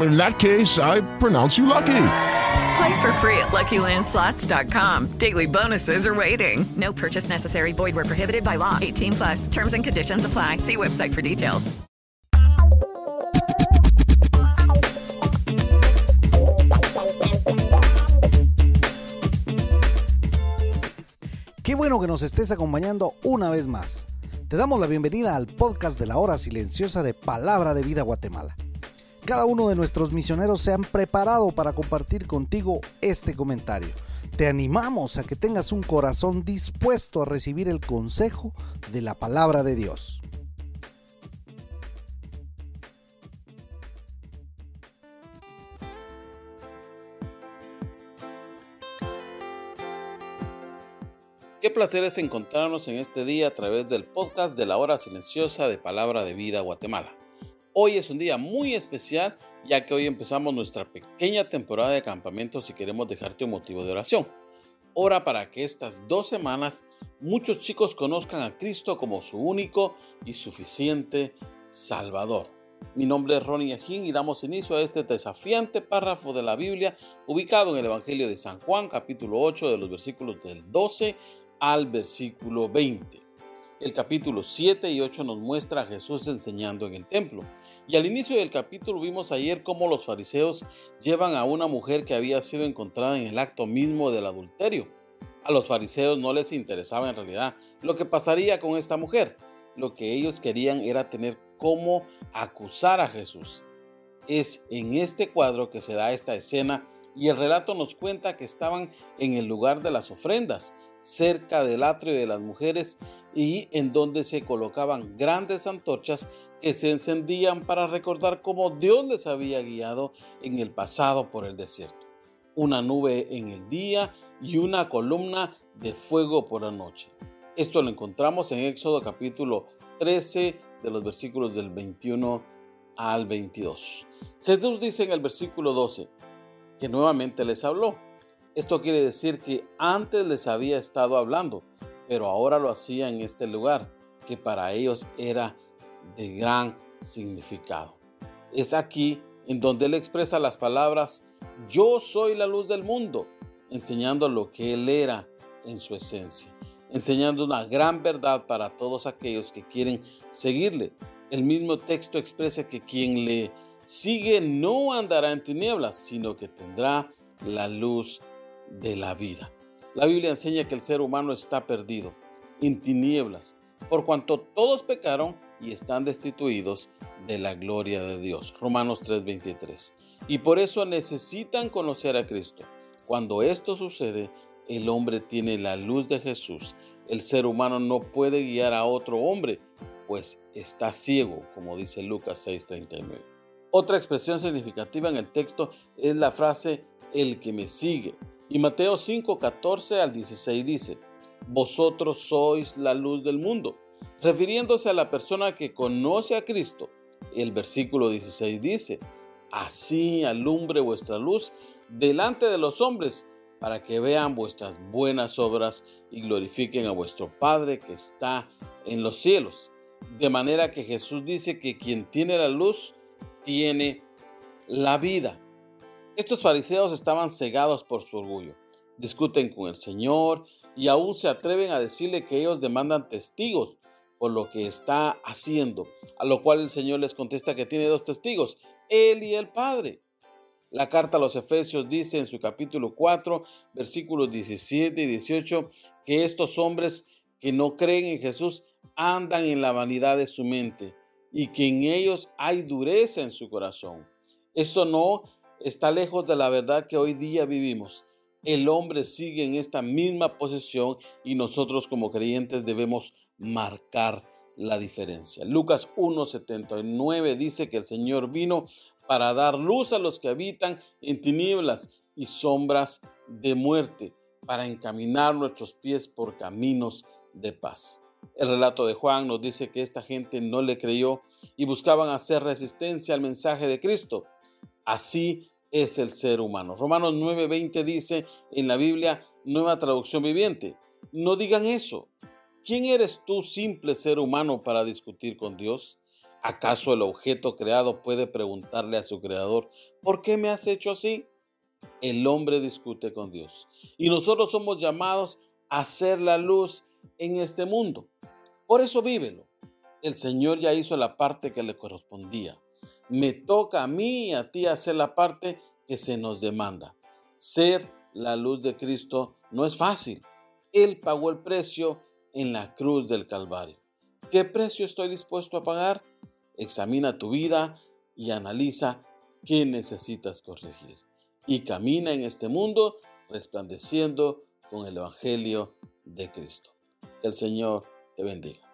In that case, I pronounce you lucky. Play for free at LuckyLandSlots.com. Daily bonuses are waiting. No purchase necessary. Void where prohibited by law. 18 plus. Terms and conditions apply. See website for details. Qué bueno que nos estés acompañando una vez más. Te damos la bienvenida al podcast de la hora silenciosa de Palabra de Vida Guatemala. Cada uno de nuestros misioneros se han preparado para compartir contigo este comentario. Te animamos a que tengas un corazón dispuesto a recibir el consejo de la palabra de Dios. Qué placer es encontrarnos en este día a través del podcast de la hora silenciosa de Palabra de Vida Guatemala. Hoy es un día muy especial ya que hoy empezamos nuestra pequeña temporada de campamentos y queremos dejarte un motivo de oración. Ora para que estas dos semanas muchos chicos conozcan a Cristo como su único y suficiente Salvador. Mi nombre es Ronnie Ajín y damos inicio a este desafiante párrafo de la Biblia ubicado en el Evangelio de San Juan capítulo 8 de los versículos del 12 al versículo 20. El capítulo 7 y 8 nos muestra a Jesús enseñando en el templo. Y al inicio del capítulo vimos ayer cómo los fariseos llevan a una mujer que había sido encontrada en el acto mismo del adulterio. A los fariseos no les interesaba en realidad lo que pasaría con esta mujer. Lo que ellos querían era tener cómo acusar a Jesús. Es en este cuadro que se da esta escena y el relato nos cuenta que estaban en el lugar de las ofrendas cerca del atrio de las mujeres y en donde se colocaban grandes antorchas que se encendían para recordar cómo Dios les había guiado en el pasado por el desierto. Una nube en el día y una columna de fuego por la noche. Esto lo encontramos en Éxodo capítulo 13 de los versículos del 21 al 22. Jesús dice en el versículo 12 que nuevamente les habló esto quiere decir que antes les había estado hablando, pero ahora lo hacía en este lugar, que para ellos era de gran significado. Es aquí en donde él expresa las palabras, yo soy la luz del mundo, enseñando lo que él era en su esencia, enseñando una gran verdad para todos aquellos que quieren seguirle. El mismo texto expresa que quien le sigue no andará en tinieblas, sino que tendrá la luz de la vida. La Biblia enseña que el ser humano está perdido, en tinieblas, por cuanto todos pecaron y están destituidos de la gloria de Dios. Romanos 3:23. Y por eso necesitan conocer a Cristo. Cuando esto sucede, el hombre tiene la luz de Jesús. El ser humano no puede guiar a otro hombre, pues está ciego, como dice Lucas 6:39. Otra expresión significativa en el texto es la frase el que me sigue. Y Mateo 5, 14 al 16 dice, Vosotros sois la luz del mundo, refiriéndose a la persona que conoce a Cristo. El versículo 16 dice, Así alumbre vuestra luz delante de los hombres, para que vean vuestras buenas obras y glorifiquen a vuestro Padre que está en los cielos. De manera que Jesús dice que quien tiene la luz tiene la vida. Estos fariseos estaban cegados por su orgullo, discuten con el Señor y aún se atreven a decirle que ellos demandan testigos por lo que está haciendo, a lo cual el Señor les contesta que tiene dos testigos, Él y el Padre. La carta a los Efesios dice en su capítulo 4, versículos 17 y 18, que estos hombres que no creen en Jesús andan en la vanidad de su mente, y que en ellos hay dureza en su corazón. Esto no está lejos de la verdad que hoy día vivimos. El hombre sigue en esta misma posición y nosotros como creyentes debemos marcar la diferencia. Lucas 1.79 dice que el Señor vino para dar luz a los que habitan en tinieblas y sombras de muerte, para encaminar nuestros pies por caminos de paz. El relato de Juan nos dice que esta gente no le creyó y buscaban hacer resistencia al mensaje de Cristo. Así es el ser humano. Romanos 9:20 dice en la Biblia, nueva traducción viviente, no digan eso. ¿Quién eres tú, simple ser humano, para discutir con Dios? ¿Acaso el objeto creado puede preguntarle a su creador, ¿por qué me has hecho así? El hombre discute con Dios. Y nosotros somos llamados a hacer la luz en este mundo. Por eso vívelo. El Señor ya hizo la parte que le correspondía. Me toca a mí y a ti hacer la parte que se nos demanda. Ser la luz de Cristo no es fácil. Él pagó el precio en la cruz del Calvario. ¿Qué precio estoy dispuesto a pagar? Examina tu vida y analiza qué necesitas corregir. Y camina en este mundo resplandeciendo con el Evangelio de Cristo. Que el Señor te bendiga.